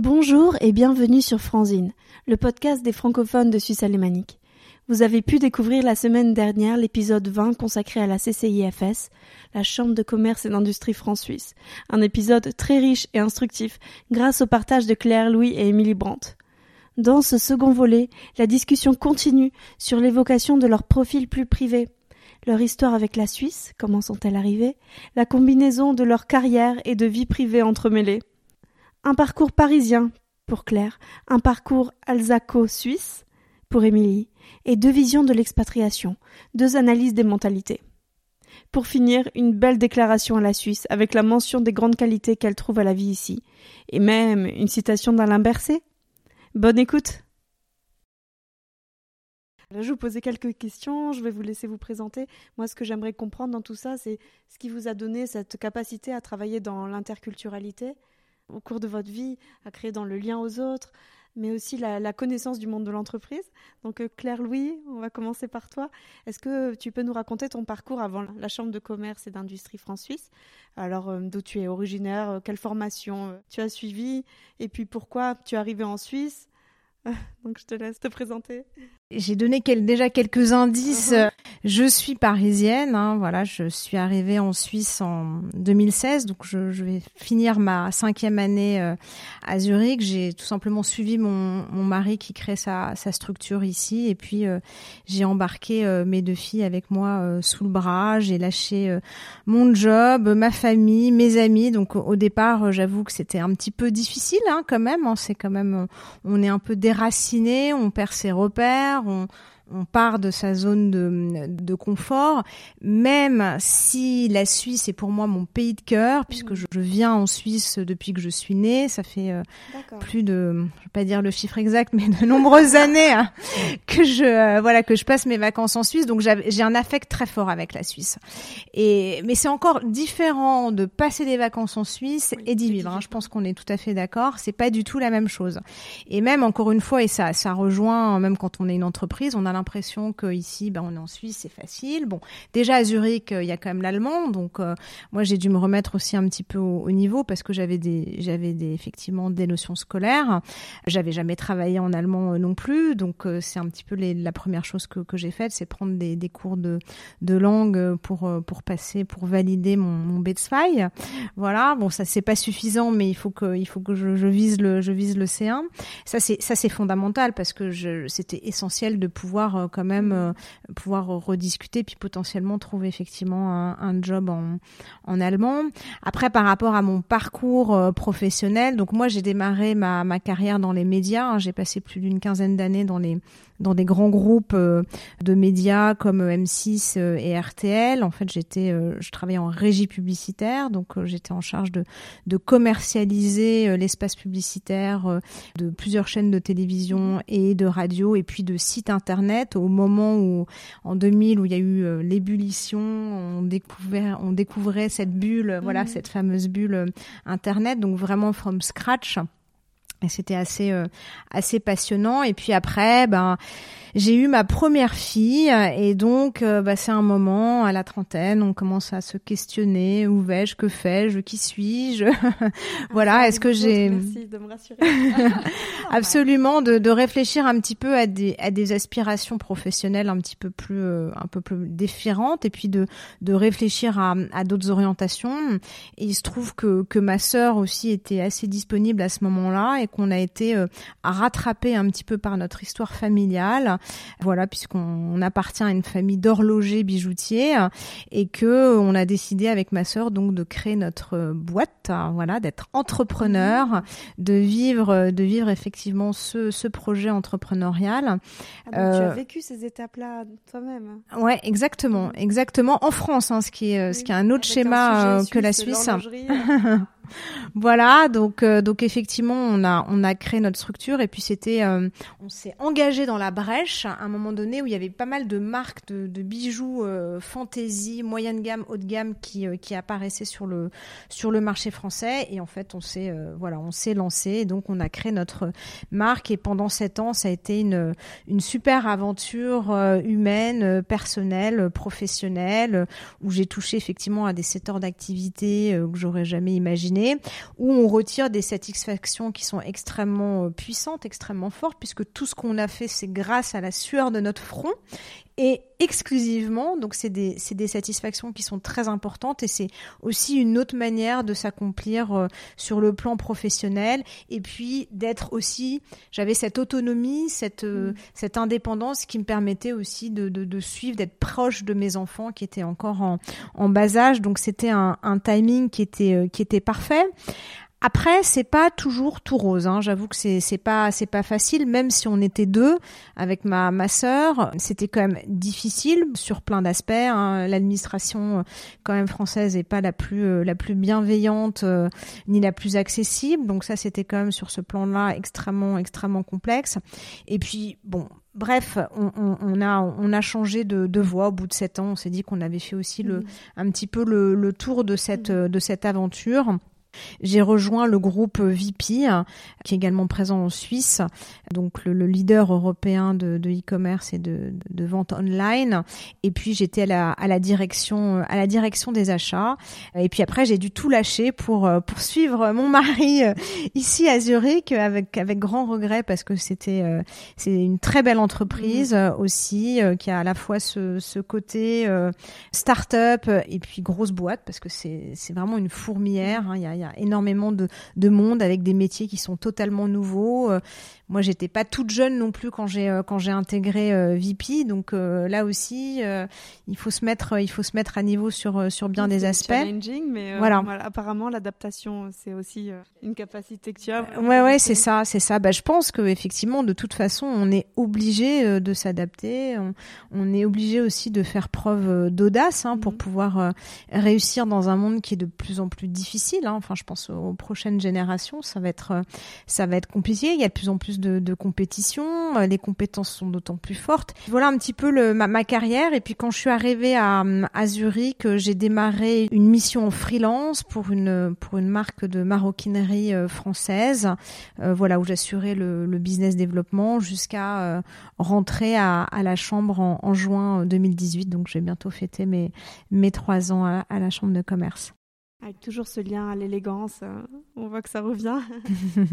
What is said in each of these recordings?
Bonjour et bienvenue sur Franzine, le podcast des francophones de Suisse alémanique. Vous avez pu découvrir la semaine dernière l'épisode 20 consacré à la CCIFS, la Chambre de commerce et d'industrie France-Suisse. Un épisode très riche et instructif grâce au partage de Claire, Louis et Émilie Brandt. Dans ce second volet, la discussion continue sur l'évocation de leur profil plus privé, leur histoire avec la Suisse, comment sont-elles arrivées, la combinaison de leur carrière et de vie privée entremêlées. Un parcours parisien pour Claire, un parcours alsaco-suisse pour Émilie, et deux visions de l'expatriation, deux analyses des mentalités. Pour finir, une belle déclaration à la Suisse, avec la mention des grandes qualités qu'elle trouve à la vie ici, et même une citation d'Alain Berset. Bonne écoute! je vais vous poser quelques questions, je vais vous laisser vous présenter. Moi, ce que j'aimerais comprendre dans tout ça, c'est ce qui vous a donné cette capacité à travailler dans l'interculturalité au cours de votre vie, à créer dans le lien aux autres, mais aussi la, connaissance du monde de l'entreprise. Donc euh, Claire Louis, on va commencer par toi. Est-ce que tu peux nous raconter ton parcours avant la Chambre de commerce et d'industrie France-Suisse Alors euh, d'où tu es originaire, euh, quelle formation tu as suivi, et puis pourquoi tu es arrivé en Suisse? Donc je te laisse te présenter. J'ai donné déjà quelques indices. Uh-huh. Je suis parisienne, hein, voilà, je suis arrivée en Suisse en 2016, donc je, vais finir ma cinquième année euh, à Zurich. J'ai tout simplement suivi mon, mari qui crée sa, structure ici, et puis euh, j'ai embarqué euh, mes deux filles avec moi sous le bras. J'ai lâché mon job, ma famille, mes amis. Donc au départ, j'avoue que c'était un petit peu difficile, hein, quand même. Hein. c'est quand même, on est un peu déraciné, on perd ses repères on, on part de sa zone de, de, confort, même si la Suisse est pour moi mon pays de cœur, puisque je, viens en Suisse depuis que je suis née, ça fait euh, plus de, je vais pas dire le chiffre exact, mais de nombreuses années hein, que je euh, voilà que je passe mes vacances en Suisse, donc j'ai un affect très fort avec la Suisse. Et mais c'est encore différent de passer des vacances en Suisse et d'y vivre. Hein. Je pense qu'on est tout à fait d'accord. C'est pas du tout la même chose. Et même encore une fois, et ça ça rejoint même quand on est une entreprise, on a l'impression que ici, ben, on est en Suisse, c'est facile. Bon, déjà à Zurich, euh, il y a quand même l'allemand, donc euh, moi j'ai dû me remettre aussi un petit peu au, niveau parce que j'avais des, j'avais des effectivement des notions scolaires. J'avais jamais travaillé en allemand euh, non plus, donc c'est un petit peu la première chose que, que j'ai faite, c'est prendre des, des, cours de, de langue pour pour passer, pour valider mon, mon B2. Voilà, bon ça c'est pas suffisant, mais il faut que il faut que je, vise le je vise le C1. Ça c'est ça c'est fondamental parce que c'était essentiel de pouvoir euh, quand même euh, pouvoir rediscuter puis potentiellement trouver effectivement un, job en, en allemand. Après, par rapport à mon parcours euh, professionnel, donc moi j'ai démarré ma, ma carrière dans les médias. Hein. j'ai passé plus d'une quinzaine d'années dans les dans des grands groupes de médias comme M6 et RTL. En fait, j'étais, je travaillais en régie publicitaire, donc j'étais en charge de, de commercialiser l'espace publicitaire de plusieurs chaînes de télévision et de radio, et puis de sites internet au moment où, en 2000, où il y a eu euh, l'ébullition, on découvrait, on découvrait cette bulle, voilà, mhm. cette fameuse bulle euh, Internet, donc vraiment from scratch. Et c'était assez euh, assez passionnant. Et puis après, ben j'ai eu ma première fille. Et donc euh, bah, c'est un moment à la trentaine, on commence à se questionner. Où vais-je, que fais-je, qui suis-je, voilà. Est-ce que j'ai merci de me rassurer. Absolument de, de, réfléchir un petit peu à des à des aspirations professionnelles un petit peu plus euh, un peu plus différentes. Et puis de de réfléchir à, à d'autres orientations. Et il se trouve que que ma sœur aussi était assez disponible à ce moment-là. Et qu'on a été euh, rattrapé un petit peu par notre histoire familiale voilà, puisqu'on appartient à une famille d'horlogers bijoutiers et que on a décidé avec ma sœur donc de créer notre boîte, voilà, d'être entrepreneur, de vivre, de vivre effectivement ce, ce projet entrepreneurial. Ah tu as euh, vécu ces étapes-là toi-même. Ouais, exactement, exactement. En France, hein, ce qui est, ce qui est un autre schéma euh, que la Suisse. voilà, donc euh, donc effectivement, on a on a créé notre structure et puis c'était euh, on s'est engagé dans la brèche à un moment donné où il y avait pas mal de marques de, de bijoux euh, fantasy, moyenne gamme, haut de gamme qui qui apparaissaient sur le sur le marché français et en fait, on s'est voilà, on s'est lancé et donc on a créé notre marque et pendant sept ans, ça a été une une super aventure humaine, personnelle, professionnelle où j'ai touché effectivement à des secteurs d'activité que j'aurais jamais imaginé où on retire des satisfactions qui sont extrêmement puissantes, extrêmement fortes, puisque tout ce qu'on a fait, c'est grâce à la sueur de notre front et exclusivement. Donc c'est des, des satisfactions qui sont très importantes et c'est aussi une autre manière de s'accomplir euh, sur le plan professionnel et puis d'être aussi, j'avais cette autonomie, cette, euh, mm. cette indépendance qui me permettait aussi de, de, de suivre, d'être proche de mes enfants qui étaient encore en, en bas âge. Donc c'était un, un timing qui était, euh, qui était parfait. Après, c'est pas toujours tout rose. Hein. J'avoue que c'est c'est pas c'est pas facile. Même si on était deux avec ma ma sœur, c'était quand même difficile sur plein d'aspects. Hein. L'administration quand même française est pas la plus euh, la plus bienveillante euh, ni la plus accessible. Donc ça, c'était quand même sur ce plan-là extrêmement extrêmement complexe. Et puis bon, Bref, on, on, a on a changé de, de voie au bout de sept ans. On s'est dit qu'on avait fait aussi le mmh. un petit peu le, le tour de cette mmh. de cette aventure. J'ai rejoint le groupe VP, qui est également présent en Suisse, donc le, leader européen de e-commerce et de, vente online. Et puis j'étais à la, à la direction, à la direction des achats. Et puis après j'ai dû tout lâcher pour pour suivre mon mari euh, ici à Zurich avec avec grand regret parce que c'était euh, c'est une très belle entreprise mmh. aussi euh, qui a à la fois ce, ce côté start-up et puis grosse boîte parce que c'est c'est vraiment une fourmilière. Hein. Il y a, il y a énormément de, de monde avec des métiers qui sont totalement nouveaux. Euh, moi, j'étais pas toute jeune non plus quand j'ai euh, quand j'ai intégré euh, VP, donc là aussi, il faut se mettre il faut se mettre à niveau sur sur bien des aspects. Challenging, mais voilà. Apparemment, l'adaptation, c'est aussi une capacité que tu as. Ouais, ouais, c'est ça, c'est ça. Bah, je pense que effectivement, de toute façon, on est obligé de s'adapter. On, on, est obligé aussi de faire preuve d'audace hein, pour mhm. pouvoir réussir dans un monde qui est de plus en plus difficile. Hein. Enfin, je pense aux prochaines générations, ça va être, ça va être compliqué. Il y a de plus en plus de, de compétition, euh, les compétences sont d'autant plus fortes. Voilà un petit peu le, ma, carrière. Et puis quand je suis arrivée à, à Zurich, euh, j'ai démarré une mission en freelance pour une pour une marque de maroquinerie euh, française. voilà où j'assurais le, le, business développement jusqu'à rentrer à, à, la chambre en, en juin 2018. Donc j'ai bientôt fêté mes mes trois ans à la chambre de commerce. Avec toujours ce lien à l'élégance, euh, on voit que ça revient.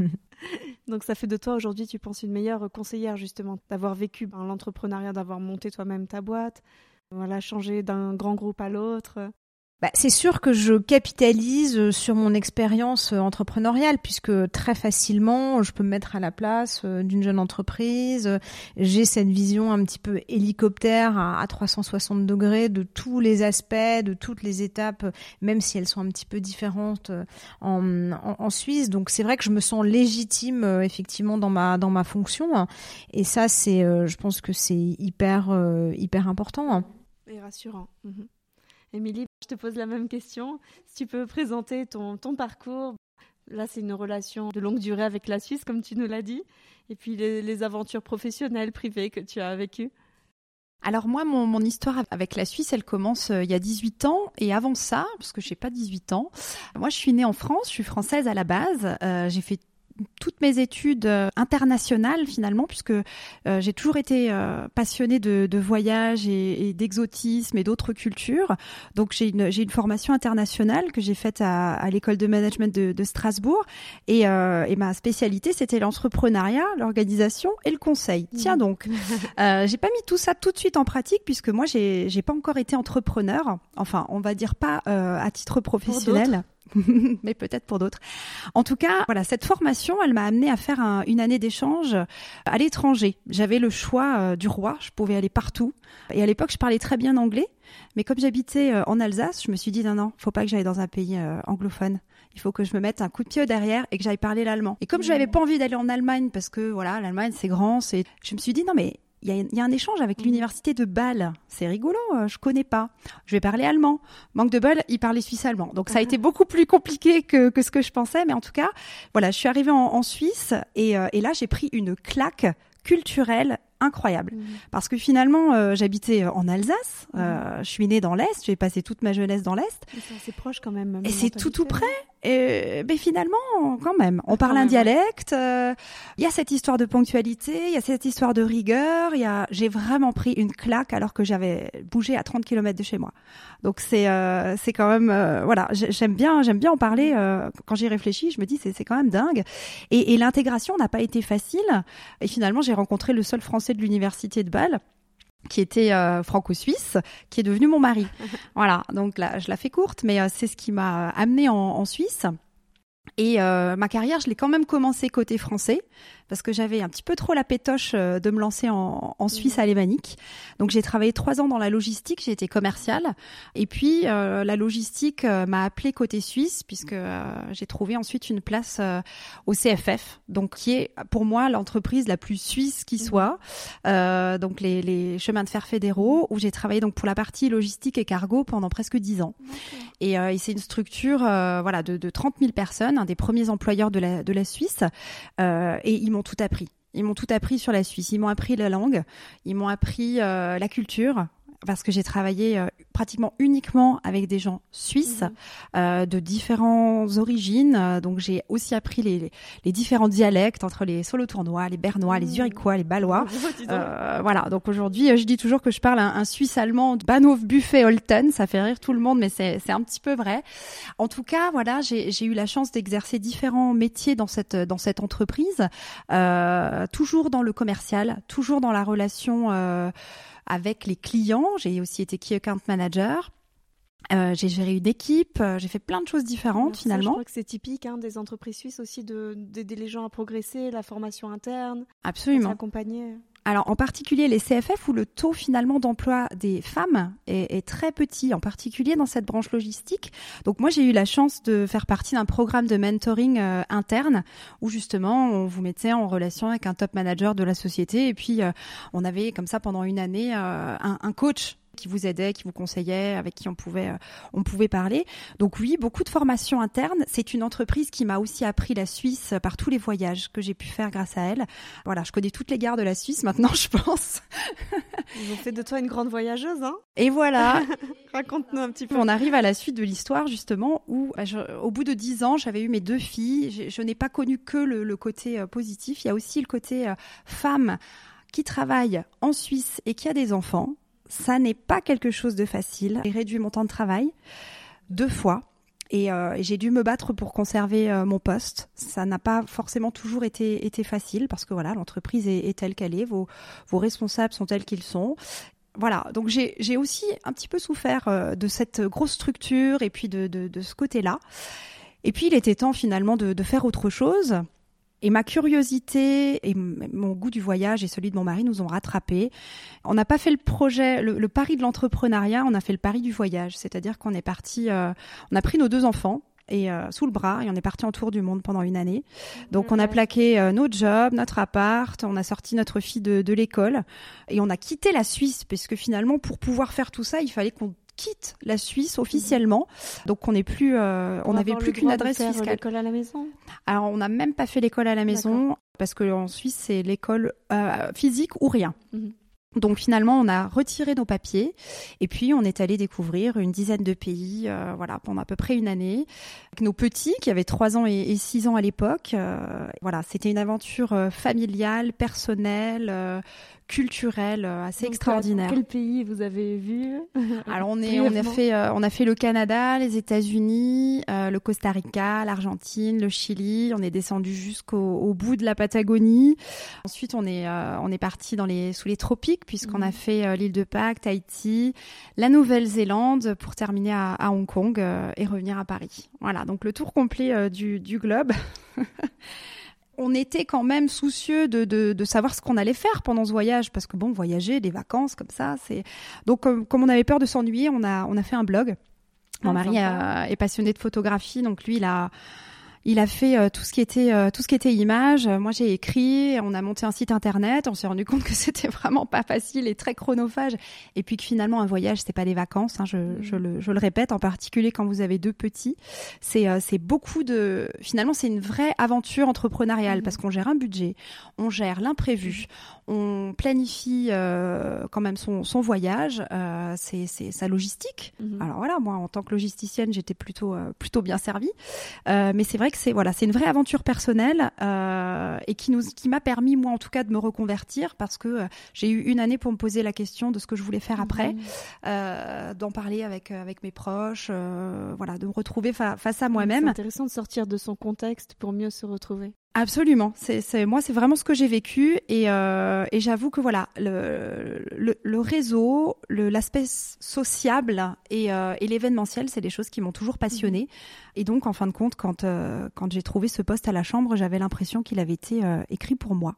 Donc ça fait de toi aujourd'hui, tu penses, une meilleure conseillère justement, d'avoir vécu ben, l'entrepreneuriat, d'avoir monté toi-même ta boîte, voilà, changer d'un grand groupe à l'autre. Bah, c'est sûr que je capitalise euh, sur mon expérience euh, entrepreneuriale puisque très facilement je peux me mettre à la place euh, d'une jeune entreprise. J'ai cette vision un petit peu hélicoptère à 360 degrés de tous les aspects, de toutes les étapes, même si elles sont un petit peu différentes en, Suisse. Donc c'est vrai que je me sens légitime effectivement dans ma dans ma fonction et ça c'est, je pense que c'est hyper hyper important. Et rassurant. Mhm. Émilie, je te pose la même question. Si tu peux présenter ton, ton parcours. Là, c'est une relation de longue durée avec la Suisse, comme tu nous l'as dit. Et puis les, aventures professionnelles, privées que tu as vécues. Alors moi, mon, histoire avec la Suisse, elle commence euh, il y a 18 ans. Et avant ça, parce que je n'ai pas 18 ans, moi je suis née en France, je suis française à la base. Euh, j'ai fait toutes mes études euh, internationales finalement, puisque euh, j'ai toujours été euh, passionnée de, de voyage et, d'exotisme et d'autres cultures. Donc j'ai une, j'ai une formation internationale que j'ai faite à, à l'école de management de, de Strasbourg et, et, ma spécialité c'était l'entrepreneuriat, l'organisation et le conseil. Tiens donc, j'ai pas mis tout ça tout de suite en pratique puisque moi j'ai, j'ai pas encore été entrepreneur. Enfin, on va dire pas à titre professionnel. mais peut-être pour d'autres. En tout cas, voilà, cette formation, elle m'a amené à faire une année d'échange à l'étranger. J'avais le choix euh, du roi, je pouvais aller partout. Et à l'époque, je parlais très bien anglais, mais comme j'habitais euh, en Alsace, je me suis dit non non, faut pas que j'aille dans un pays euh, anglophone. Il faut que je me mette un coup de pied derrière et que j'aille parler l'allemand. Et comme je n'avais pas envie d'aller en Allemagne parce que voilà, l'Allemagne c'est grand, c'est je me suis dit non mais il y, a un échange avec mhm. l'université de Bâle. C'est rigolo, euh, je connais pas. Je vais parler allemand. Manque de bol, il parlait suisse-allemand. Donc ça a été beaucoup plus compliqué que, ce que je pensais. Mais en tout cas, voilà, je suis arrivée en, Suisse et, euh, et là, j'ai pris une claque culturelle incroyable. Mhm. Parce que finalement, euh, j'habitais en Alsace, mhm. je suis née dans l'Est, j'ai passé toute ma jeunesse dans l'Est. C'est proche quand même. Et c'est tout tout près. Et ben finalement, quand même, on parle un dialecte. euh, Il y a cette histoire de ponctualité, il y a cette histoire de rigueur. Il y a, j'ai vraiment pris une claque alors que j'avais bougé à 30 km de chez moi. Donc c'est, euh, c'est quand même, euh, voilà, j'ai- j'aime bien, j'aime bien en parler. euh, quand j'y réfléchis, je me dis c'est, c'est quand même dingue. Et, et l'intégration n'a pas été facile. Et finalement, j'ai rencontré le seul Français de l'université de Bâle qui était euh, franco-suisse, qui est devenu mon mari. voilà, donc là, je la fais courte, mais euh, c'est ce qui m'a amené en, en Suisse. Et euh, ma carrière, je l'ai quand même commencé côté français, parce que j'avais un petit peu trop la pétoche euh, de me lancer en, en Suisse alémanique. Donc j'ai travaillé trois ans dans la logistique, j'ai été commerciale. Et puis euh, la logistique euh, m'a appelé côté suisse, puisque euh, j'ai trouvé ensuite une place au CFF, donc qui est pour moi l'entreprise la plus suisse qui soit. Euh, donc les, les chemins de fer fédéraux, où j'ai travaillé donc pour la partie logistique et cargo pendant presque dix ans. Et, et c'est une structure voilà de, de 30 000 personnes, un des premiers employeurs de la, de la Suisse, et ils m'ont tout appris. Ils m'ont tout appris sur la Suisse. Ils m'ont appris la langue, ils m'ont appris euh, la culture, parce que j'ai travaillé euh, pratiquement uniquement avec des gens suisses euh, de différentes origines. Euh, donc j'ai aussi appris les, les, les différents dialectes entre les Solotournois, les Bernois, les Uriquois, les Balois. Euh, voilà, donc aujourd'hui, euh, je dis toujours que je parle un, un Suisse allemand de Bahnhof Buffet Holten. Ça fait rire tout le monde, mais c'est un petit peu vrai. En tout cas, voilà, j'ai j'ai eu la chance d'exercer différents métiers dans cette dans cette entreprise, euh, toujours dans le commercial, toujours dans la relation euh, avec les clients. J'ai aussi été key account manager. Euh, j'ai géré une équipe, euh, j'ai fait plein de choses différentes ça, finalement. je crois que c'est typique hein, des entreprises suisses aussi de d'aider les gens à progresser, la formation interne, Absolument. s'accompagner. Alors en particulier les CFF où le taux finalement d'emploi des femmes est, très petit, en particulier dans cette branche logistique. Donc moi j'ai eu la chance de faire partie d'un programme de mentoring euh, interne où justement on vous mettait en relation avec un top manager de la société et puis euh, on avait comme ça pendant une année euh, un coach qui vous aidait, qui vous conseillait, avec qui on pouvait euh, on pouvait parler. Donc oui, beaucoup de formation interne. C'est une entreprise qui m'a aussi appris la Suisse par tous les voyages que j'ai pu faire grâce à elle. Voilà, je connais toutes les gares de la Suisse maintenant, je pense. Ils ont fait de toi une grande voyageuse, hein Et voilà, Raconte-nous un petit peu. on arrive à la suite de l'histoire justement où, euh, je- au bout de dix ans, j'avais eu mes deux filles. Je, je n'ai pas connu que le, le côté euh, positif. Il y a aussi le côté euh, femme qui travaille en Suisse et qui a des enfants. Ça n'est pas quelque chose de facile. J'ai réduit mon temps de travail deux fois. Et, euh, j'ai dû me battre pour conserver euh, mon poste. Ça n'a pas forcément toujours été, facile parce que voilà, l'entreprise est, telle qu'elle est, vos, responsables sont tels qu'ils sont. Voilà, donc j'ai j'ai aussi un petit peu souffert euh, de cette grosse structure et puis de, de, de ce côté-là. Et puis il était temps finalement de, de faire autre chose. Et ma curiosité et mon goût du voyage et celui de mon mari nous ont rattrapés. On n'a pas fait le projet, le, le pari de l'entrepreneuriat, on a fait le pari du voyage. C'est-à-dire qu'on est parti, euh, on a pris nos deux enfants et euh, sous le bras et on est parti en tour du monde pendant une année. Donc on a plaqué euh, notre job, notre appart, on a sorti notre fille de, de l'école et on a quitté la Suisse parce que finalement pour pouvoir faire tout ça, il fallait qu'on quitte la Suisse officiellement. Donc on n'est plus, euh, on n'avait plus qu'une droit de adresse faire fiscale. l'école à la maison? Alors on n'a même pas fait l'école à la maison parce que en Suisse c'est l'école euh, physique ou rien. Mhm. Donc finalement, on a retiré nos papiers et puis on est allé découvrir une dizaine de pays, euh, voilà, pendant à peu près une année. Avec nos petits qui avaient 3 ans et, et 6 ans à l'époque, euh, voilà, c'était une aventure familiale, personnelle, euh, culturelle, euh, assez extraordinaire. Quel pays vous avez vu Alors on est, on a fait, euh, on a fait le Canada, les États-Unis, euh, le Costa Rica, l'Argentine, le Chili. On est descendu jusqu'au au bout de la Patagonie. Ensuite, on est, euh, on est parti dans les, sous les tropiques puisqu'on a Mhm. fait euh, l'île de Pâques, Tahiti, la Nouvelle-Zélande pour terminer à, à Hong Kong euh, et revenir à Paris. Voilà, donc le tour complet euh, du, du globe. on était quand même soucieux de, de, de savoir ce qu'on allait faire pendant ce voyage parce que bon voyager des vacances comme ça c'est donc comme, comme on avait peur de s'ennuyer on a on a fait un blog. Mon Ah, mari a- est passionné de photographie donc lui il a Il a fait euh, tout ce qui était euh, tout ce qui était image. Moi, j'ai écrit. On a monté un site internet. On s'est rendu compte que c'était vraiment pas facile et très chronophage. Et puis que finalement, un voyage, c'est pas des vacances. Hein, je, je, le, je le répète, en particulier quand vous avez deux petits. C'est euh, c'est beaucoup de. Finalement, c'est une vraie aventure entrepreneuriale Mhm. parce qu'on gère un budget, on gère l'imprévu, on planifie euh, quand même son, son voyage. Euh, c'est sa logistique. Mhm. Alors voilà, moi en tant que logisticienne, j'étais plutôt euh, plutôt bien servie. Mais c'est vrai que c'est voilà, c'est une vraie aventure personnelle euh, et qui nous qui m'a permis moi en tout cas de me reconvertir parce que euh, j'ai eu une année pour me poser la question de ce que je voulais faire après, Mhm. euh, d'en parler avec avec mes proches, voilà, de me retrouver fa- face à C'est moi-même. intéressant de sortir de son contexte pour mieux se retrouver. Absolument. C'est, c'est, moi, c'est vraiment ce que j'ai vécu et, euh, et j'avoue que voilà, le, le, le réseau, l'aspect sociable et, euh, et l'événementiel, c'est des choses qui m'ont toujours passionnée. Et donc, en fin de compte, quand, euh, quand j'ai trouvé ce poste à la chambre, j'avais l'impression qu'il avait été euh, écrit pour moi.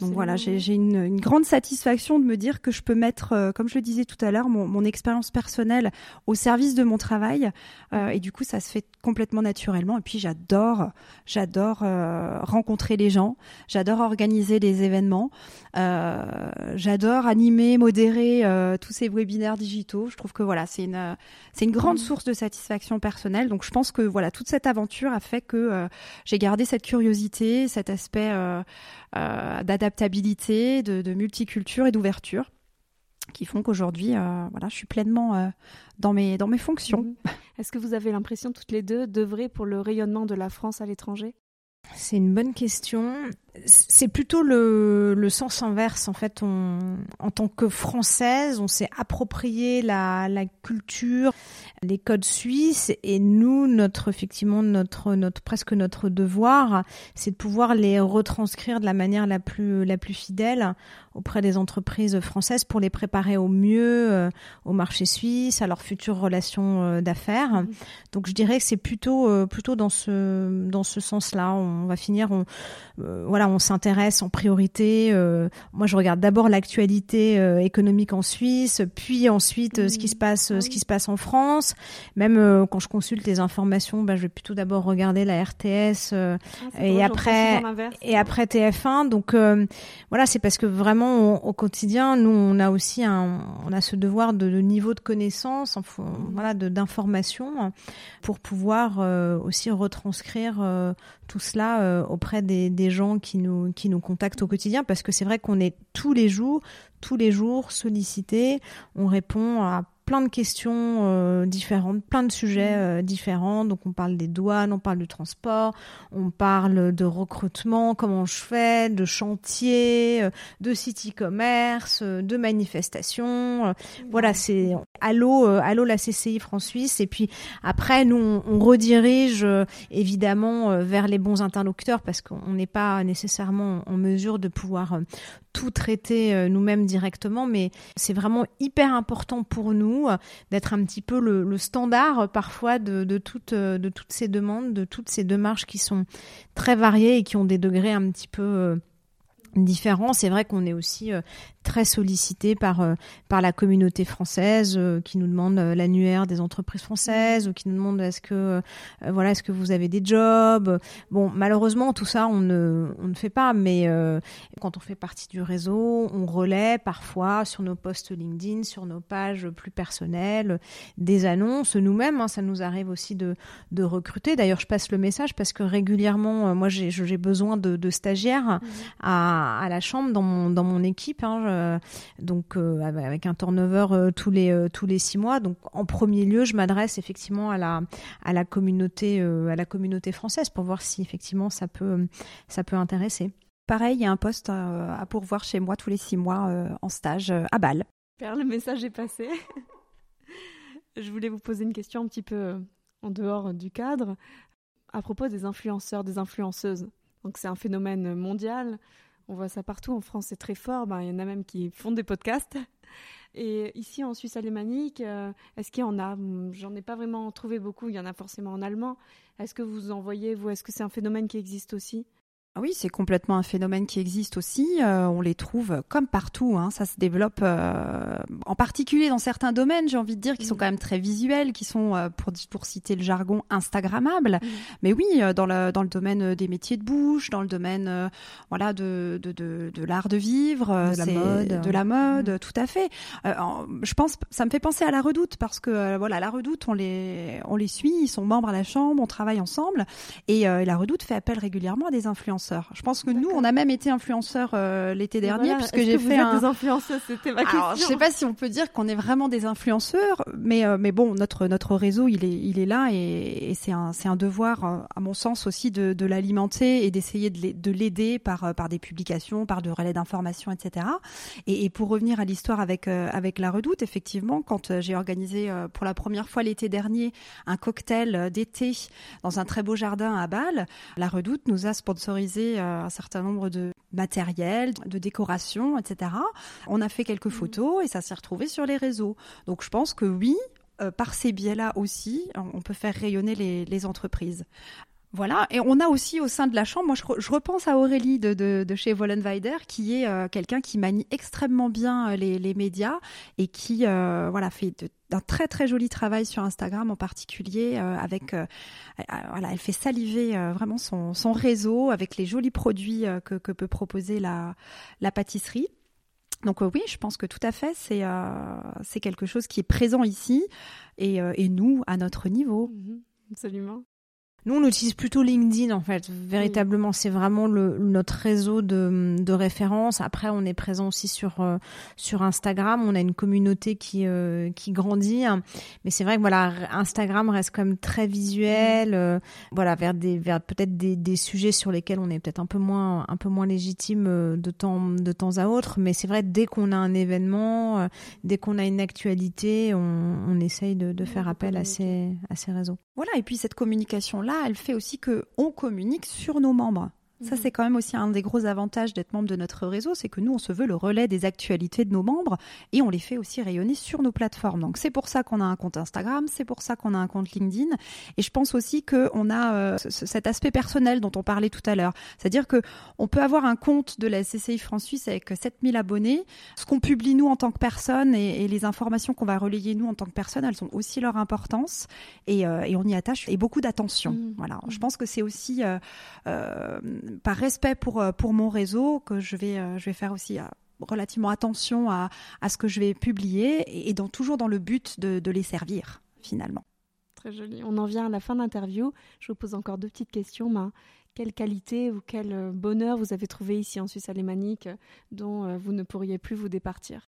Donc voilà, j'ai, une, une grande satisfaction de me dire que je peux mettre, euh, comme je le disais tout à l'heure, mon, mon expérience personnelle au service de mon travail. Et du coup, ça se fait complètement naturellement. Et puis, j'adore, j'adore rencontrer les gens. J'adore organiser des événements. J'adore animer, modérer tous ces webinaires digitaux. Je trouve que voilà, c'est une, c'est une grande Mhm. source de satisfaction personnelle. Donc, je pense que voilà, toute cette aventure a fait que euh, j'ai gardé cette curiosité, cet aspect euh, euh, d'adaptabilité, de, de multiculture et d'ouverture qui font qu'aujourd'hui, euh, voilà, je suis pleinement euh, dans mes dans mes fonctions. Mhm. Est-ce que vous avez l'impression toutes les deux d'œuvrer pour le rayonnement de la France à l'étranger? C'est une bonne question. C'est plutôt le, le sens inverse. En fait, on, en tant que Française, on s'est approprié la, la culture, les codes suisses, et nous, notre effectivement notre notre presque notre devoir, c'est de pouvoir les retranscrire de la manière la plus la plus fidèle auprès des entreprises françaises pour les préparer au mieux euh, au marché suisse, à leurs futures relations euh, d'affaires. Mhm. Donc je dirais que c'est plutôt euh, plutôt dans ce dans ce sens-là. On va finir, on euh, voilà, on s'intéresse en priorité. euh, moi, je regarde d'abord l'actualité euh, économique en Suisse, puis ensuite euh, ce qui se passe Ah ce oui. qui se passe en France. Même quand je consulte les informations, bah, je vais plutôt d'abord regarder la RTS. Ah, Et drôle, après- et après TF1. Donc voilà, c'est parce que vraiment on- au quotidien, nous on a aussi un, on a ce devoir de, de niveau de connaissance, enfin, voilà, de d'information pour pouvoir aussi retranscrire tout cela auprès des, des gens qui nous qui nous contactent au quotidien, parce que c'est vrai qu'on est tous les jours, tous les jours sollicités, on répond à plein de questions euh, différentes, plein de sujets euh, différents. Donc on parle des douanes, on parle du transport, on parle de recrutement, comment je fais, de chantier, euh, de site e-commerce, euh, de manifestations. Voilà, c'est allô, allô la CCI France Suisse. Et puis après, nous, on, on redirige évidemment vers les bons interlocuteurs parce qu'on n'est pas nécessairement en mesure de pouvoir tout traiter nous-mêmes directement, mais c'est vraiment hyper important pour nous euh, d'être un petit peu le, standard euh, parfois de, de, toutes, euh, de toutes ces demandes, de toutes ces démarches qui sont très variées et qui ont des degrés un petit peu différents. C'est vrai qu'on est aussi euh, très sollicité par euh, par la communauté française euh, qui nous demande l'annuaire des entreprises françaises ou qui nous demande est-ce que voilà est-ce que vous avez des jobs bon malheureusement tout ça on ne on ne fait pas mais quand on fait partie du réseau on relaie parfois sur nos posts LinkedIn sur nos pages plus personnelles des annonces nous-mêmes hein, ça nous arrive aussi de de recruter d'ailleurs je passe le message parce que régulièrement moi j'ai j'ai besoin de, de stagiaires Mhm. à, à la chambre dans mon dans mon équipe hein, je- donc euh, avec un turnover euh, tous les euh, tous les six mois donc en premier lieu je m'adresse effectivement à la à la communauté euh, à la communauté française pour voir si effectivement ça peut ça peut intéresser Pareil, il y a un poste euh, à pourvoir chez moi tous les six mois euh, en stage euh, à Bâle. Le message est passé. Je voulais vous poser une question un petit peu en dehors du cadre à propos des influenceurs, des influenceuses. Donc c'est un phénomène mondial. On voit ça partout. En France, c'est très fort. Ben, il y en a même qui font des podcasts. Et ici, en Suisse alémanique, euh, est-ce qu'il y en a? J'en ai pas vraiment trouvé beaucoup. Il y en a forcément en allemand. Est-ce que vous en voyez, vous? Est-ce que c'est un phénomène qui existe aussi? Oui, c'est complètement un phénomène qui existe aussi. Euh, on les trouve comme partout. Hein. Ça se développe, euh, en particulier dans certains domaines, j'ai envie de dire, qui sont mm. quand même très visuels, qui sont, euh, pour, pour citer le jargon, instagrammables. Mm. Mais oui, dans le, dans le domaine des métiers de bouche, dans le domaine voilà, de, de, de, de l'art de vivre, de la mode, de la mode mm. tout à fait. je pense, ça me fait penser à la Redoute parce que voilà, la Redoute, on les, on les suit, ils sont membres à la chambre, on travaille ensemble, et la Redoute fait appel régulièrement à des influenceurs je pense que nous, on a même été influenceurs euh, l'été dernier, puisque j'ai fait un... des influenceuses? C'était ma question. Alors, je sais pas si on peut dire qu'on est vraiment des influenceurs, mais euh, mais bon, notre notre réseau, il est il est là et, et c'est un c'est un devoir, euh, à mon sens aussi, de, de l'alimenter et d'essayer de l'aider par par des publications, par de relais d'information, etc. Et, et, pour revenir à l'histoire avec avec la Redoute, effectivement, quand j'ai organisé pour la première fois l'été dernier un cocktail d'été dans un très beau jardin à Bâle, la Redoute nous a sponsorisé euh, un certain nombre de matériel, de décoration, etc. On a fait quelques mmh. photos et ça s'est retrouvé sur les réseaux. Donc je pense que oui, euh, par ces biais-là aussi, on peut faire rayonner les, entreprises. Voilà, et on a aussi au sein de la chambre, moi je, repense à Aurélie de, chez Vollenweider, qui est euh, quelqu'un qui manie extrêmement bien les, médias et qui voilà fait de un très très joli travail sur Instagram en particulier euh, avec euh, euh, voilà elle fait saliver vraiment son, réseau avec les jolis produits que, peut proposer la, pâtisserie. Donc oui, je pense que tout à fait, c'est quelque chose qui est présent ici et, et nous à notre niveau. Mhm. absolument. Nous, on utilise plutôt LinkedIn en fait. Véritablement, c'est vraiment le, notre réseau de, de référence. Après, on est présent aussi sur euh, sur Instagram. On a une communauté qui euh, qui grandit, mais c'est vrai que voilà, Instagram reste quand même très visuel. Euh, voilà, vers des vers peut-être des, des sujets sur lesquels on est peut-être un peu moins un peu moins légitime de temps de temps à autre. Mais c'est vrai, dès qu'on a un événement, dès qu'on a une actualité, on, on essaye de, de faire appel à ces à ces réseaux. Voilà, et puis cette communication là elle fait aussi que on communique sur nos membres. Ça, c'est quand même aussi un des gros avantages d'être membre de notre réseau, c'est que nous, on se veut le relais des actualités de nos membres et on les fait aussi rayonner sur nos plateformes. Donc, c'est pour ça qu'on a un compte Instagram, c'est pour ça qu'on a un compte LinkedIn. Et je pense aussi qu'on a euh, cet aspect personnel dont on parlait tout à l'heure. C'est-à-dire que on peut avoir un compte de la CCI France-Suisse avec 7000 abonnés. Ce qu'on publie nous en tant que personne et, les informations qu'on va relayer nous en tant que personne, elles ont aussi leur importance et, euh, on y attache et beaucoup d'attention. Mhm. Voilà. Je pense que c'est aussi euh, par respect pour, euh, pour mon réseau que je vais, euh, je vais faire aussi euh, relativement attention à, à, ce que je vais publier et, dans, toujours dans le but de, les servir finalement. Très joli. On en vient à la fin de l'interview. Je vous pose encore deux petites questions. Mais quelle qualité ou quel bonheur vous avez trouvé ici en Suisse alémanique dont vous ne pourriez plus vous départir?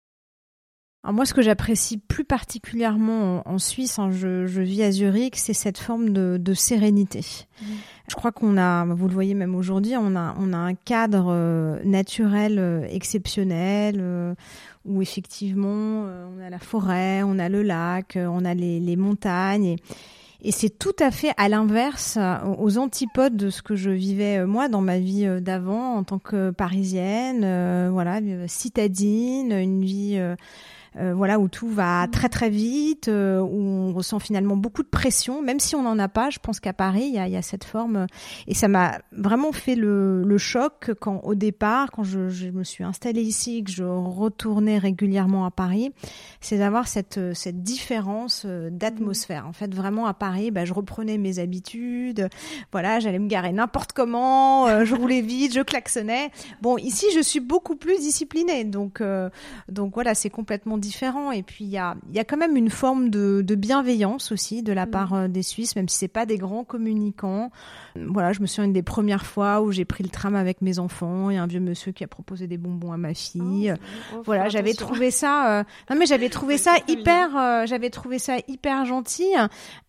Alors moi, ce que j'apprécie plus particulièrement en, Suisse, hein, je, je, vis à Zurich, c'est cette forme de, de sérénité. Mmh. Je crois qu'on a, vous le voyez même aujourd'hui, on a, on a un cadre euh, naturel euh, exceptionnel euh, où effectivement on a la forêt, on a le lac, on a les, les montagnes. Et, et c'est tout à fait à l'inverse, aux antipodes de ce que je vivais moi dans ma vie d'avant en tant que parisienne, voilà, citadine, une vie euh, voilà où tout va très très vite, euh, où on ressent finalement beaucoup de pression, même si on n'en a pas. Je pense qu'à Paris, il y a, y a, cette forme, et ça m'a vraiment fait le, choc quand au départ, quand je, je, me suis installée ici, que je retournais régulièrement à Paris, c'est d'avoir cette cette différence euh, d'atmosphère. En fait, vraiment à Paris, bah, je reprenais mes habitudes. Voilà, j'allais me garer n'importe comment, je roulais vite, je klaxonnais. Bon, ici, je suis beaucoup plus disciplinée, donc donc voilà, c'est complètement différent. Et puis il y a, y a quand même une forme de, de bienveillance aussi de la mm. part euh, des Suisses, même si c'est pas des grands communicants. Voilà, je me souviens une des premières fois où j'ai pris le tram avec mes enfants. Il y a un vieux monsieur qui a proposé des bonbons à ma fille. Oh, oh, voilà, j'avais trouvé ça. Euh, non mais j'avais trouvé ça hyper. Euh, j'avais trouvé ça hyper gentil.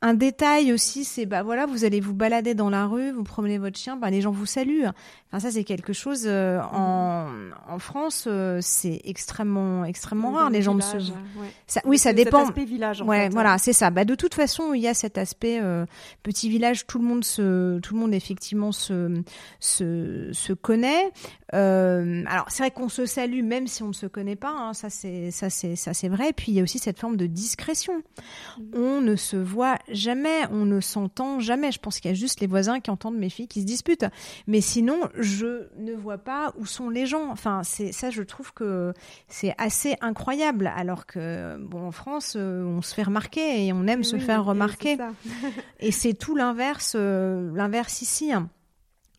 Un détail aussi, c'est bah voilà, vous allez vous balader dans la rue, vous promenez votre chien, bah les gens vous saluent. Enfin ça c'est quelque chose en en France, c'est extrêmement extrêmement rare. Les gens ça, oui, ça dépend. Cet aspect village. En ouais, voilà, c'est ça. Bah, de toute façon, il y a cet aspect euh, petit village. Tout le monde se, tout le monde effectivement se, se, se connaît. Euh, alors, c'est vrai qu'on se salue même si on ne se connaît pas. Hein, ça, c'est, ça, c'est, ça, c'est vrai. Puis, il y a aussi cette forme de discrétion. Mm. On ne se voit jamais on ne s'entend, jamais. Je pense qu'il y a juste les voisins qui entendent mes filles qui se disputent. Mais sinon, je ne vois pas où sont les gens. Enfin, c'est ça, je trouve que c'est assez incroyable. Alors que, bon, en France, euh, on se fait remarquer et on aime se faire remarquer. et c'est tout l'inverse, euh, l'inverse ici. Hein.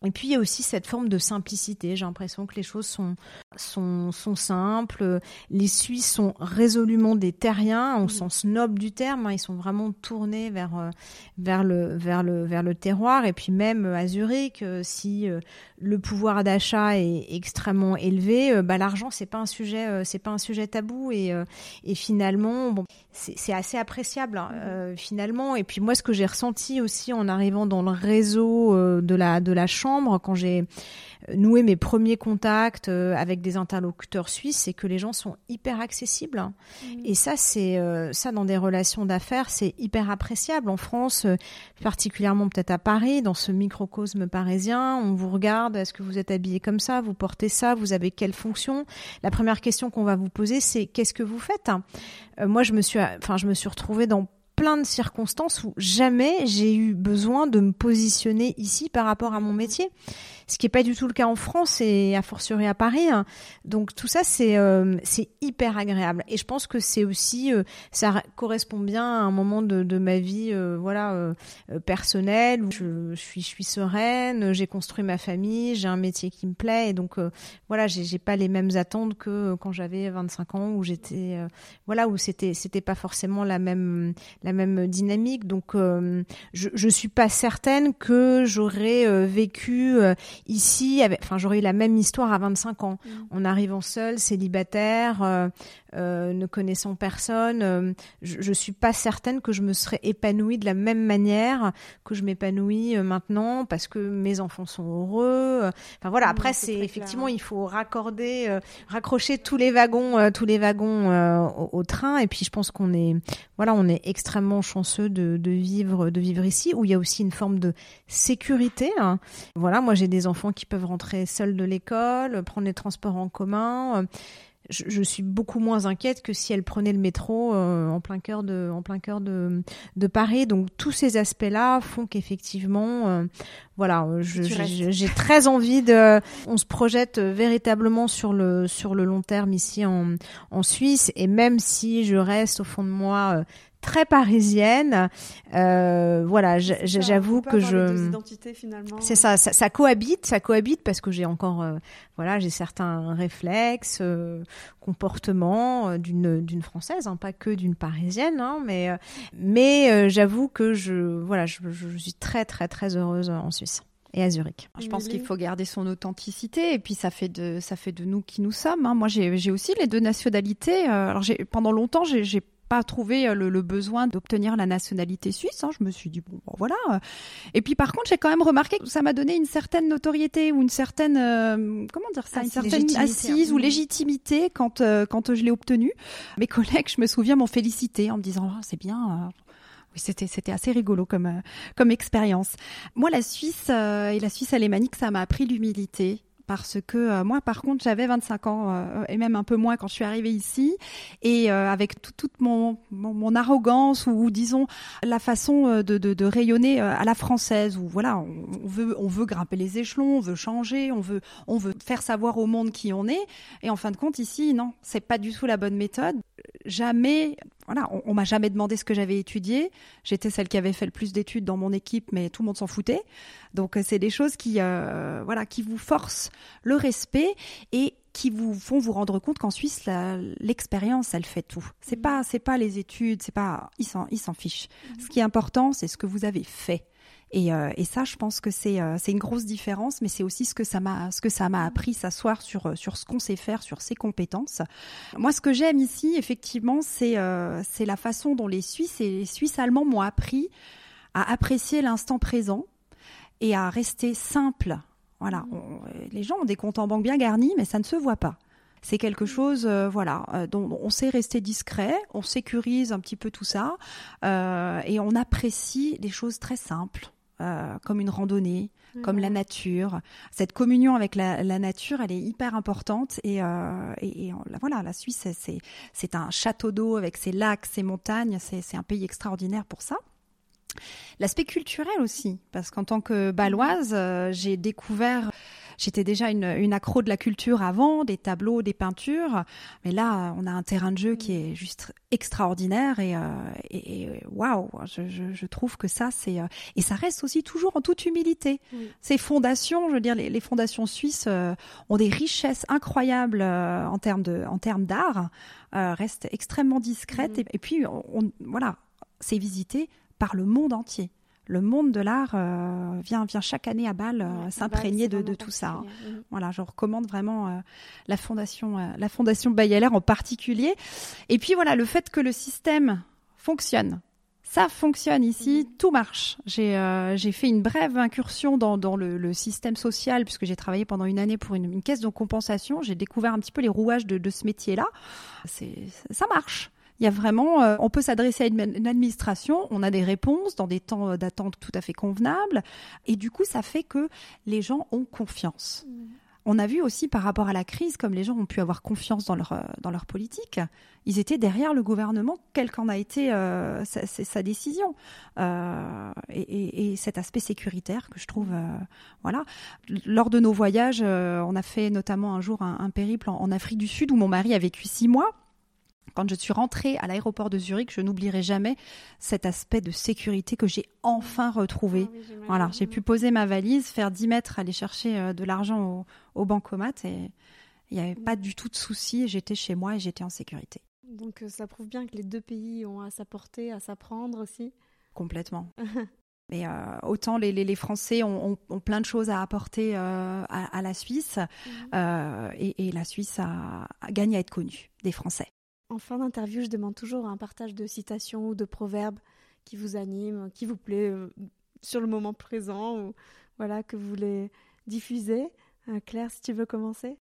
Et puis il y a aussi cette forme de simplicité. J'ai l'impression que les choses sont, sont, sont simples. Les Suisses sont résolument des terriens, au sens noble du terme. Hein. Ils sont vraiment tournés vers, euh, vers, le, vers, le, vers le terroir. Et puis même à Zurich, euh, si euh, le pouvoir d'achat est extrêmement élevé, bah, l'argent c'est pas un sujet, c'est pas un sujet tabou. Et, et finalement, bon, c'est assez appréciable hein, finalement. Et puis moi, ce que j'ai ressenti aussi en arrivant dans le réseau de la de la chambre quand j'ai noué mes premiers contacts euh, avec des interlocuteurs suisses, c'est que les gens sont hyper accessibles. Mmh. Et ça, c'est euh, ça dans des relations d'affaires, c'est hyper appréciable. En France, euh, particulièrement peut-être à Paris, dans ce microcosme parisien, on vous regarde, est-ce que vous êtes habillé comme ça, vous portez ça, vous avez quelle fonction? La première question qu'on va vous poser, c'est qu'est-ce que vous faites? Moi, je me suis, enfin, je me suis retrouvée dans plein de circonstances où jamais j'ai eu besoin de me positionner ici par rapport à mon métier ce qui est pas du tout le cas en France et a fortiori à Paris. Hein. Donc tout ça c'est euh, c'est hyper agréable et je pense que c'est aussi euh, ça correspond bien à un moment de, ma vie euh, voilà personnelle où je, suis je suis sereine, j'ai construit ma famille, j'ai un métier qui me plaît et donc voilà j'ai j'ai pas les mêmes attentes que quand j'avais 25 ans où j'étais voilà où c'était c'était pas forcément la même la même dynamique donc je je suis pas certaine que j'aurais vécu Ici, enfin, j'aurais eu la même histoire à 25 ans. Mm. En arrivant seul, célibataire, euh, euh, ne connaissant personne, euh, je, je suis pas certaine que je me serais épanouie de la même manière que je m'épanouis maintenant parce que mes enfants sont heureux. Enfin voilà. Après, c'est effectivement, il faut raccorder, raccrocher tous les wagons, tous les wagons au, train. Et puis, je pense qu'on est, voilà, on est extrêmement chanceux de, de, vivre, de vivre ici où il y a aussi une forme de sécurité. Hein. Voilà, moi j'ai des enfants qui peuvent rentrer seuls de l'école, prendre les transports en commun. Je, suis beaucoup moins inquiète que si elle prenait le métro euh, en plein cœur de en plein cœur de, de Paris. Donc tous ces aspects-là font qu'effectivement, euh, voilà, j'ai très envie de. On se projette véritablement sur le sur le long terme ici en en Suisse et même si je reste au fond de moi euh, très parisienne. Euh, voilà, j'avoue que je. C'est ça, ça, cohabite, ça cohabite parce que j'ai encore, euh, voilà, j'ai certains réflexes, euh, comportements d'une d'une française, hein, pas que d'une parisienne, hein, mais mais j'avoue que je, voilà, je, je suis très très très heureuse en Suisse et à Zurich. Je pense qu'il faut garder son authenticité et puis ça fait de ça fait de nous qui nous sommes. Hein. Moi, j'ai aussi les deux nationalités. Alors, pendant longtemps, j'ai pas trouvé euh, le, besoin d'obtenir la nationalité suisse. Hein. Je me suis dit bon, voilà. Et puis par contre, j'ai quand même remarqué que ça m'a donné une certaine notoriété ou une certaine euh, comment dire ça, une certaine assise ou légitimité quand euh, quand je l'ai obtenu. Mes collègues, je me souviens, m'ont félicité en me disant oh, c'est bien. Oui, c'était c'était assez rigolo comme comme expérience. Moi, la Suisse et la Suisse alémanique, ça m'a appris l'humilité parce que euh, moi par contre j'avais 25 ans euh, et même un peu moins quand je suis arrivée ici. Et euh, avec toute mon, mon, arrogance ou, disons la façon de, de, rayonner à la française où voilà on, veut on veut grimper les échelons on veut changer on veut on veut faire savoir au monde qui on est. Et en fin de compte ici non c'est pas du tout la bonne méthode jamais voilà, on, m'a jamais demandé ce que j'avais étudié. J'étais celle qui avait fait le plus d'études dans mon équipe, mais tout le monde s'en foutait. Donc euh, c'est des choses qui, euh, voilà, qui vous forcent le respect et qui vous font vous rendre compte qu'en Suisse, l'expérience, elle fait tout. C'est mmh. pas, c'est pas les études, c'est pas, ils s'en, ils s'en fichent. Mmh. Ce qui est important, c'est ce que vous avez fait. Et, euh, et ça, je pense que c'est euh, c'est une grosse différence, mais c'est aussi ce que ça m'a ce que ça m'a appris s'asseoir sur euh, sur ce qu'on sait faire, sur ses compétences. Moi, ce que j'aime ici, effectivement, c'est c'est la façon dont les Suisses et les Suisses allemands m'ont appris à apprécier l'instant présent et à rester simple. Voilà, les gens ont des comptes en banque bien garnis, mais ça ne se voit pas c'est quelque chose voilà dont on sait rester discret, on sécurise un petit peu tout ça euh, et on apprécie les choses très simples. Euh, comme une randonnée, comme la nature. Cette communion avec la, nature, elle est hyper importante. Et, euh, et, voilà, la Suisse, c'est un château d'eau avec ses lacs, ses montagnes. C'est un pays extraordinaire pour ça. L'aspect culturel aussi, parce qu'en tant que baloise, j'ai découvert J'étais déjà une, une, accro de la culture avant, des tableaux, des peintures, mais là, on a un terrain de jeu qui est juste extraordinaire et, euh, waouh, je, je, je, trouve que ça, c'est euh, et ça reste aussi toujours en toute humilité. Ces fondations, je veux dire, les, les fondations suisses euh, ont des richesses incroyables euh, en termes de, en termes d'art, restent extrêmement discrètes et, et, puis, on, voilà, c'est visité par le monde entier le monde de l'art euh, vient, vient chaque année à Bâle euh, s'imprégner de, de, tout ça. Hein. Voilà, je recommande vraiment euh, la fondation, la fondation Bayeler en particulier. Et puis voilà, le fait que le système fonctionne. Ça fonctionne ici, tout marche. J'ai fait une brève incursion dans, dans le, le, système social puisque j'ai travaillé pendant une année pour une, une caisse de compensation. J'ai découvert un petit peu les rouages de, de ce métier-là. Ça marche. Il y a vraiment, euh, on peut s'adresser à une, administration, on a des réponses dans des temps euh, d'attente tout à fait convenables, et du coup, ça fait que les gens ont confiance. Mmh. On a vu aussi par rapport à la crise, comme les gens ont pu avoir confiance dans leur, euh, dans leur politique, ils étaient derrière le gouvernement, quelle qu'en a été euh, sa, sa, décision. Euh, et, et, et, cet aspect sécuritaire que je trouve, euh, voilà. Lors de nos voyages, on a fait notamment un jour un, un périple en, en, Afrique du Sud où mon mari a vécu six mois. Quand je suis rentrée à l'aéroport de Zurich, je n'oublierai jamais cet aspect de sécurité que j'ai enfin retrouvé. Ah oui, voilà, j'ai pu poser ma valise, faire 10 mètres, aller chercher euh, de l'argent au, au bancomat et il n'y avait pas du tout de souci. J'étais chez moi et j'étais en sécurité. Donc euh, ça prouve bien que les deux pays ont à s'apporter, à s'apprendre aussi. Complètement. Mais euh, autant les, les, les Français ont, ont, ont, plein de choses à apporter euh, à, à, la Suisse, mmh. euh, et, et, la Suisse a, a gagne à être connue des Français. En fin d'interview, je demande toujours un partage de citations ou de proverbes qui vous animent, qui vous plaît euh, sur le moment présent ou voilà que vous voulez diffuser. Euh, Claire, si tu veux commencer.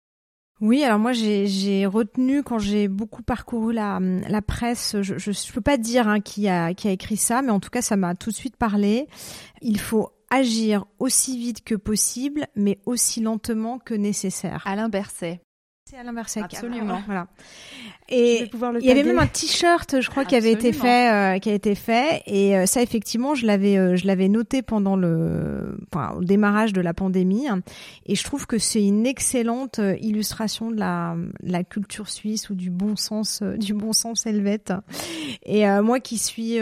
Oui, alors moi j'ai retenu quand j'ai beaucoup parcouru la, la presse, je ne peux pas dire hein, qui, a, qui a écrit ça, mais en tout cas ça m'a tout de suite parlé. Il faut agir aussi vite que possible, mais aussi lentement que nécessaire. Alain Berset. C'est Alain Berset. Absolument. Voilà. Et il y avait même un t-shirt, je crois, qui avait été fait, euh, qui a été fait. Et euh, ça, effectivement, je l'avais, euh, je l'avais noté pendant le, enfin, au démarrage de la pandémie. Et je trouve que c'est une excellente euh, illustration de la, la culture suisse ou du bon sens, euh, du bon sens helvète. Et moi, qui suis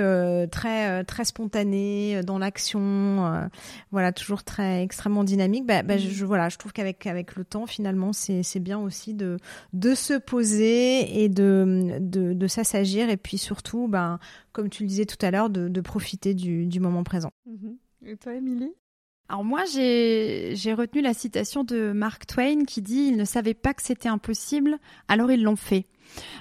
très, très spontanée dans l'action, voilà, toujours très extrêmement dynamique. Bah, bah, je, voilà, je trouve qu'avec avec le temps, finalement, c'est, c'est bien aussi de, de se poser et de de, de, de s'assagir et puis surtout, ben, comme tu le disais tout à l'heure, de, de, profiter du, du, moment présent. Mmh. Et toi, Émilie? Alors moi, j'ai retenu la citation de Mark Twain qui dit ⁇ Ils ne savaient pas que c'était impossible, alors ils l'ont fait ⁇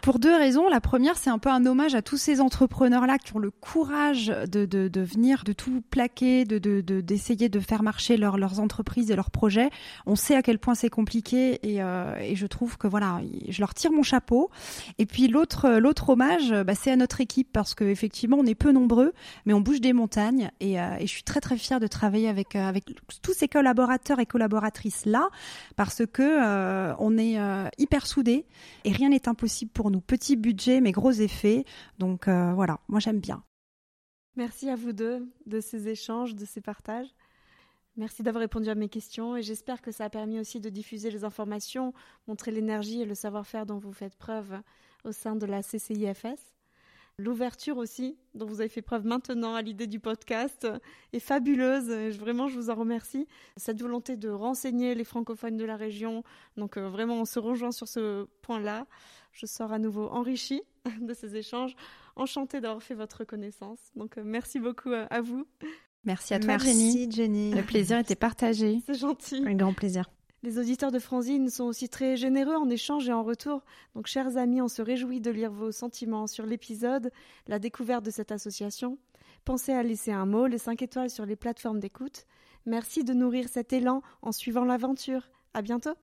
pour deux raisons. La première, c'est un peu un hommage à tous ces entrepreneurs-là qui ont le courage de, de, de venir, de tout plaquer, de d'essayer de, faire marcher leur, leurs entreprises et leurs projets. On sait à quel point c'est compliqué et, euh, et, je trouve que voilà, je leur tire mon chapeau. Et puis l'autre l'autre hommage, bah, c'est à notre équipe parce que effectivement, on est peu nombreux, mais on bouge des montagnes et, euh, et je suis très très fière de travailler avec euh, avec tous ces collaborateurs et collaboratrices là parce que euh, on est euh, hyper soudés et rien n'est impossible pour nous. Petit budget, mais gros effets. Donc euh, voilà, moi j'aime bien. Merci à vous deux de ces échanges, de ces partages. Merci d'avoir répondu à mes questions et j'espère que ça a permis aussi de diffuser les informations, montrer l'énergie et le savoir-faire dont vous faites preuve au sein de la CCIFS. L'ouverture aussi, dont vous avez fait preuve maintenant à l'idée du podcast, est fabuleuse. Vraiment, je vous en remercie. Cette volonté de renseigner les francophones de la région, donc euh, vraiment, on se rejoint sur ce point-là. Je sors à nouveau enrichie de ces échanges, enchantée d'avoir fait votre connaissance. Donc, euh, merci beaucoup à, à vous. Merci à toi, merci, Jenny. Jenny. Le plaisir était partagé. C'est gentil. Un grand plaisir. Les auditeurs de Franzine sont aussi très généreux en échange et en retour. Donc, chers amis, on se réjouit de lire vos sentiments sur l'épisode, la découverte de cette association. Pensez à laisser un mot, les 5 étoiles sur les plateformes d'écoute. Merci de nourrir cet élan en suivant l'aventure. À bientôt!